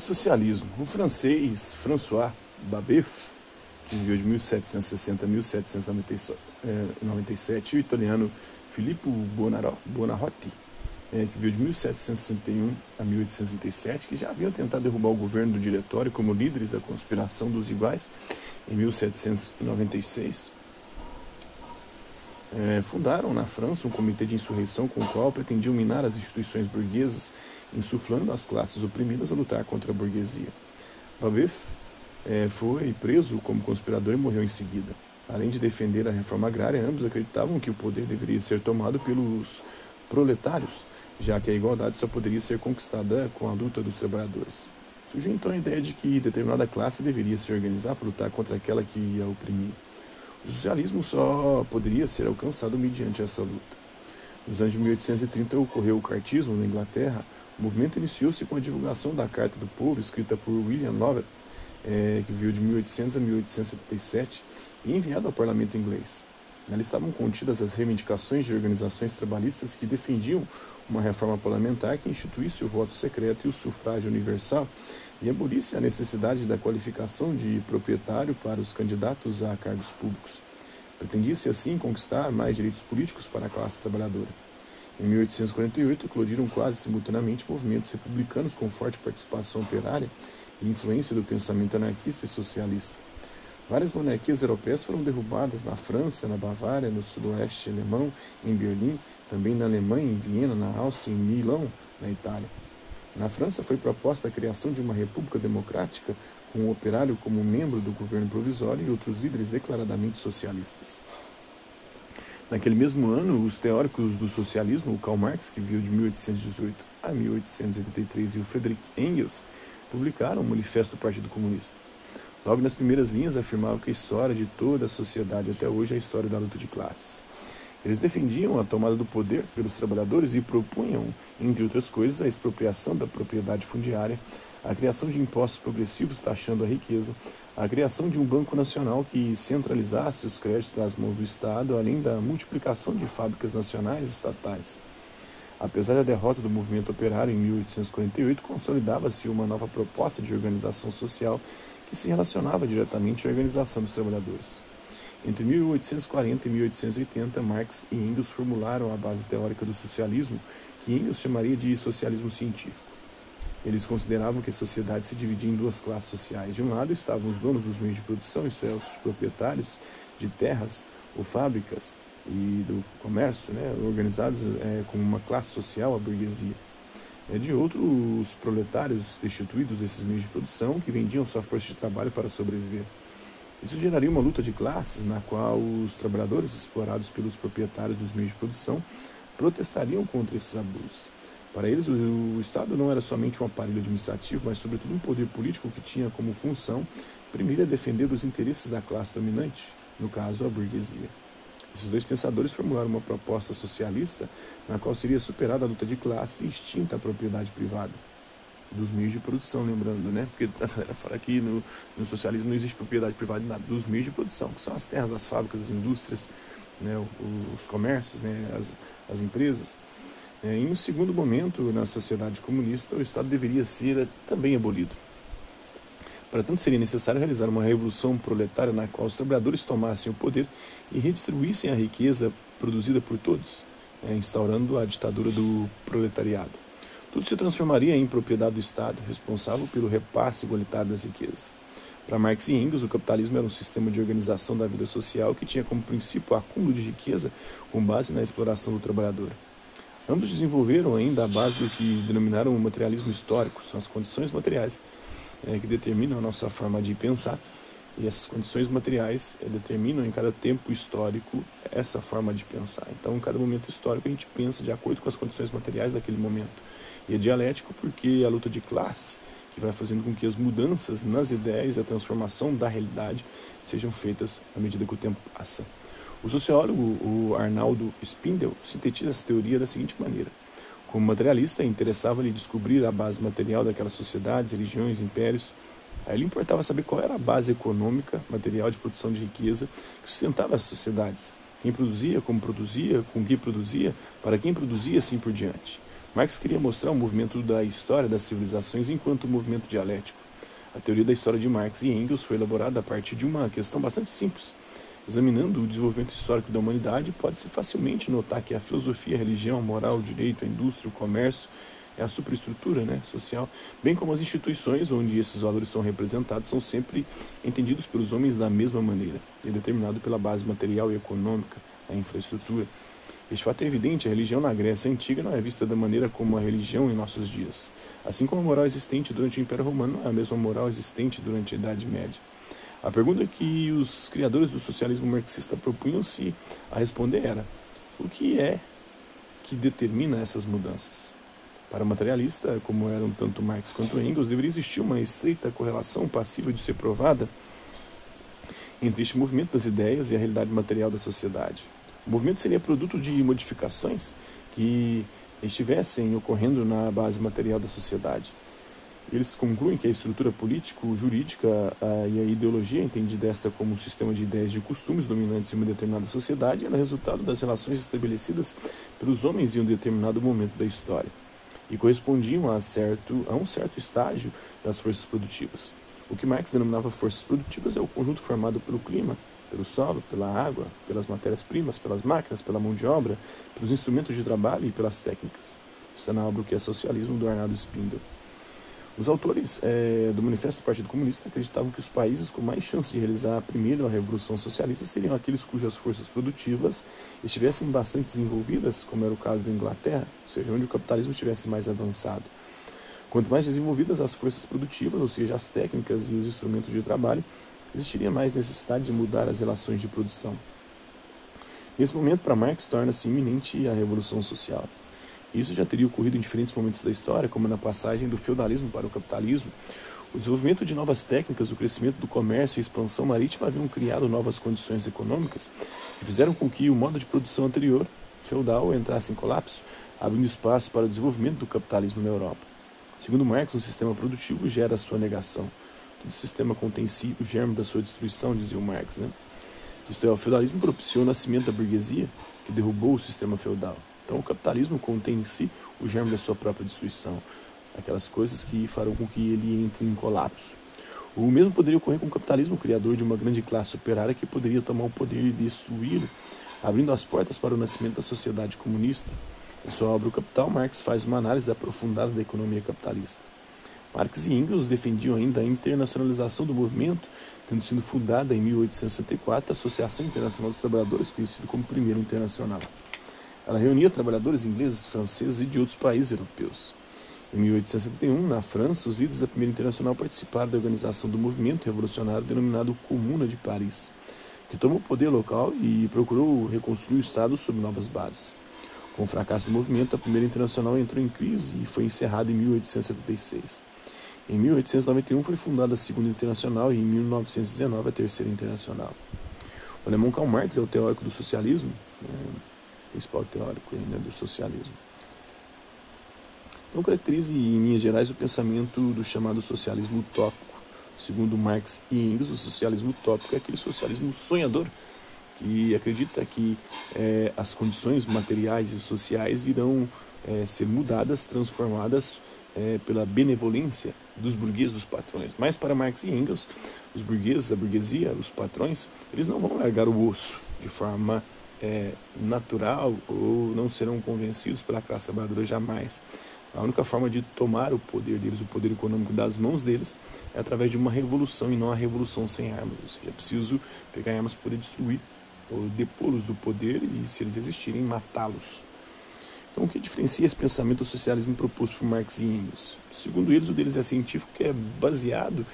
O socialismo. O francês François Babeuf, que viveu de 1760 a 1797, e o italiano Filippo Buonarroti, é, que viveu de 1761 a 1837, que já haviam tentado derrubar o governo do diretório como líderes da conspiração dos iguais em 1796. É, fundaram na França um comitê de insurreição com o qual pretendiam minar as instituições burguesas, insuflando as classes oprimidas a lutar contra a burguesia. Babeuf é, foi preso como conspirador e morreu em seguida. Além de defender a reforma agrária, ambos acreditavam que o poder deveria ser tomado pelos proletários, já que a igualdade só poderia ser conquistada com a luta dos trabalhadores. Surgiu então a ideia de que determinada classe deveria se organizar para lutar contra aquela que ia oprimir. O socialismo só poderia ser alcançado mediante essa luta. Nos anos de 1830 ocorreu o cartismo na Inglaterra. O movimento iniciou-se com a divulgação da Carta do Povo, escrita por William Lovett, é, que viveu de 1800 a 1877, e enviada ao parlamento inglês. Nela estavam contidas as reivindicações de organizações trabalhistas que defendiam uma reforma parlamentar que instituísse o voto secreto e o sufrágio universal e abolisse a necessidade da qualificação de proprietário para os candidatos a cargos públicos. Pretendia-se assim conquistar mais direitos políticos para a classe trabalhadora. Em 1848, eclodiram quase simultaneamente movimentos republicanos com forte participação operária e influência do pensamento anarquista e socialista. Várias monarquias europeias foram derrubadas na França, na Bavária, no sudoeste alemão, em Berlim, também na Alemanha, em Viena, na Áustria, em Milão, na Itália. Na França foi proposta a criação de uma república democrática com o operário como membro do governo provisório e outros líderes declaradamente socialistas. Naquele mesmo ano, os teóricos do socialismo, o Karl Marx, que viveu de 1818 a 1883, e o Friedrich Engels, publicaram o Manifesto do Partido Comunista. Logo nas primeiras linhas afirmavam que a história de toda a sociedade até hoje é a história da luta de classes. Eles defendiam a tomada do poder pelos trabalhadores e propunham, entre outras coisas, a expropriação da propriedade fundiária, a criação de impostos progressivos taxando a riqueza, a criação de um banco nacional que centralizasse os créditos nas mãos do Estado, além da multiplicação de fábricas nacionais e estatais. Apesar da derrota do movimento operário em 1848, consolidava-se uma nova proposta de organização social que se relacionava diretamente à organização dos trabalhadores. Entre 1840 e 1880, Marx e Engels formularam a base teórica do socialismo, que Engels chamaria de socialismo científico. Eles consideravam que a sociedade se dividia em duas classes sociais. De um lado estavam os donos dos meios de produção, isso é, os proprietários de terras ou fábricas e do comércio, né, organizados é, como uma classe social, a burguesia é, de outro, os proletários destituídos desses meios de produção que vendiam sua força de trabalho para sobreviver. Isso geraria uma luta de classes na qual os trabalhadores explorados pelos proprietários dos meios de produção protestariam contra esses abusos. Para eles, o Estado não era somente um aparelho administrativo, mas, sobretudo, um poder político que tinha como função, primeiro, defender os interesses da classe dominante, no caso, a burguesia. Esses dois pensadores formularam uma proposta socialista na qual seria superada a luta de classe e extinta a propriedade privada dos meios de produção, lembrando, né? Porque a galera fala que no, no, socialismo não existe propriedade privada nada, dos meios de produção, que são as terras, as fábricas, as indústrias, né? os comércios, né? as, as empresas. É, em um segundo momento, na sociedade comunista, o Estado deveria ser também abolido. Para tanto, seria necessário realizar uma revolução proletária na qual os trabalhadores tomassem o poder e redistribuíssem a riqueza produzida por todos, é, instaurando a ditadura do proletariado. Tudo se transformaria em propriedade do Estado, responsável pelo repasse igualitário das riquezas. Para Marx e Engels, o capitalismo era um sistema de organização da vida social que tinha como princípio o acúmulo de riqueza com base na exploração do trabalhador. Ambos desenvolveram ainda a base do que denominaram o materialismo histórico, são as condições materiais é, que determinam a nossa forma de pensar e essas condições materiais é, determinam em cada tempo histórico essa forma de pensar. Então, em cada momento histórico, a gente pensa de acordo com as condições materiais daquele momento. E é dialético porque é a luta de classes que vai fazendo com que as mudanças nas ideias e a transformação da realidade sejam feitas à medida que o tempo passa. O sociólogo o Arnaldo Spindel sintetiza essa teoria da seguinte maneira: como materialista, interessava-lhe descobrir a base material daquelas sociedades, religiões, impérios. A ele importava saber qual era a base econômica, material de produção de riqueza que sustentava as sociedades. Quem produzia, como produzia, com que produzia, para quem produzia, assim por diante. Marx queria mostrar o movimento da história das civilizações enquanto movimento dialético. A teoria da história de Marx e Engels foi elaborada a partir de uma questão bastante simples. Examinando o desenvolvimento histórico da humanidade, pode-se facilmente notar que a filosofia, a religião, a moral, o direito, a indústria, o comércio é a superestrutura né, social, bem como as instituições onde esses valores são representados, são sempre entendidos pelos homens da mesma maneira, e é determinado pela base material e econômica da infraestrutura. Este fato é evidente, a religião na Grécia Antiga não é vista da maneira como a religião em nossos dias. Assim como a moral existente durante o Império Romano não é a mesma moral existente durante a Idade Média. A pergunta que os criadores do socialismo marxista propunham-se a responder era: o que é que determina essas mudanças? Para o materialista, como eram tanto Marx quanto Engels, deveria existir uma estreita correlação passível de ser provada entre este movimento das ideias e a realidade material da sociedade. O movimento seria produto de modificações que estivessem ocorrendo na base material da sociedade. Eles concluem que a estrutura político-jurídica e a ideologia, entendida esta como um sistema de ideias e costumes dominantes em uma determinada sociedade, era resultado das relações estabelecidas pelos homens em um determinado momento da história e correspondiam a, certo, a um certo estágio das forças produtivas. O que Marx denominava forças produtivas é o conjunto formado pelo clima, pelo solo, pela água, pelas matérias-primas, pelas máquinas, pela mão de obra, pelos instrumentos de trabalho e pelas técnicas. Isso é na obra que é Socialismo, do Arnaldo Spindel. Os autores é, do Manifesto do Partido Comunista acreditavam que os países com mais chance de realizar a primeira revolução socialista seriam aqueles cujas forças produtivas estivessem bastante desenvolvidas, como era o caso da Inglaterra, ou seja, onde o capitalismo estivesse mais avançado. Quanto mais desenvolvidas as forças produtivas, ou seja, as técnicas e os instrumentos de trabalho, existiria mais necessidade de mudar as relações de produção. Nesse momento, para Marx, torna-se iminente a revolução social. Isso já teria ocorrido em diferentes momentos da história, como na passagem do feudalismo para o capitalismo. O desenvolvimento de novas técnicas, o crescimento do comércio e a expansão marítima haviam criado novas condições econômicas que fizeram com que o modo de produção anterior, feudal, entrasse em colapso, abrindo espaço para o desenvolvimento do capitalismo na Europa. Segundo Marx, um sistema produtivo gera a sua negação. Todo sistema contém em si o germe da sua destruição, dizia o Marx. Né? Isto é, o feudalismo propiciou o nascimento da burguesia, que derrubou o sistema feudal. Então, o capitalismo contém em si o germe da sua própria destruição, aquelas coisas que farão com que ele entre em colapso. O mesmo poderia ocorrer com o capitalismo, criador de uma grande classe operária que poderia tomar o poder e destruí-lo, abrindo as portas para o nascimento da sociedade comunista. Em sua obra O Capital, Marx faz uma análise aprofundada da economia capitalista. Marx e Engels defendiam ainda a internacionalização do movimento, tendo sido fundada em 1864 a Associação Internacional dos Trabalhadores, conhecida como Primeira Internacional. Ela reunia trabalhadores ingleses, franceses e de outros países europeus. Em 1871, na França, os líderes da Primeira Internacional participaram da organização do movimento revolucionário denominado Comuna de Paris, que tomou o poder local e procurou reconstruir o Estado sob novas bases. Com o fracasso do movimento, a Primeira Internacional entrou em crise e foi encerrada em 1876. Em 1891 foi fundada a Segunda Internacional e em 1919 a Terceira Internacional. O alemão Karl Marx é o teórico do socialismo, né, principal teórico né, do socialismo. Então caracteriza em linhas gerais o pensamento do chamado socialismo utópico. Segundo Marx e Engels, o socialismo utópico é aquele socialismo sonhador que acredita que é, as condições materiais e sociais irão é, ser mudadas, transformadas é, pela benevolência dos burgueses, dos patrões. Mas para Marx e Engels, os burgueses, a burguesia, os patrões, eles não vão largar o osso de forma é, natural ou não serão convencidos pela classe trabalhadora jamais. A única forma de tomar o poder deles, o poder econômico das mãos deles, é através de uma revolução e não a revolução sem armas. Ou seja, é preciso pegar armas para poder destruir ou depô-los do poder e, se eles existirem, matá-los. Então, o que diferencia esse pensamento do socialismo proposto por Marx e Engels? Segundo eles, o deles é científico, que é baseado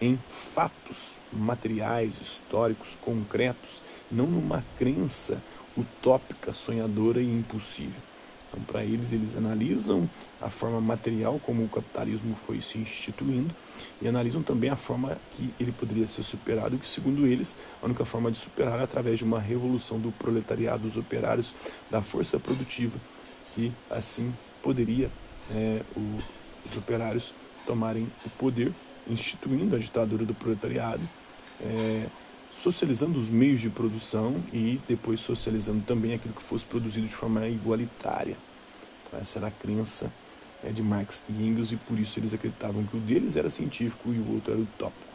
em fatos materiais, históricos, concretos, não numa crença utópica, sonhadora e impossível. Então, para eles, eles analisam a forma material como o capitalismo foi se instituindo e analisam também a forma que ele poderia ser superado, que, segundo eles, a única forma de superar é através de uma revolução do proletariado, dos operários, da força produtiva, que assim poderia é, o, os operários tomarem o poder, instituindo a ditadura do proletariado. É, socializando os meios de produção e depois socializando também aquilo que fosse produzido de forma igualitária. Então, essa era a crença é, de Marx e Engels e por isso eles acreditavam que o deles era científico e o outro era utópico.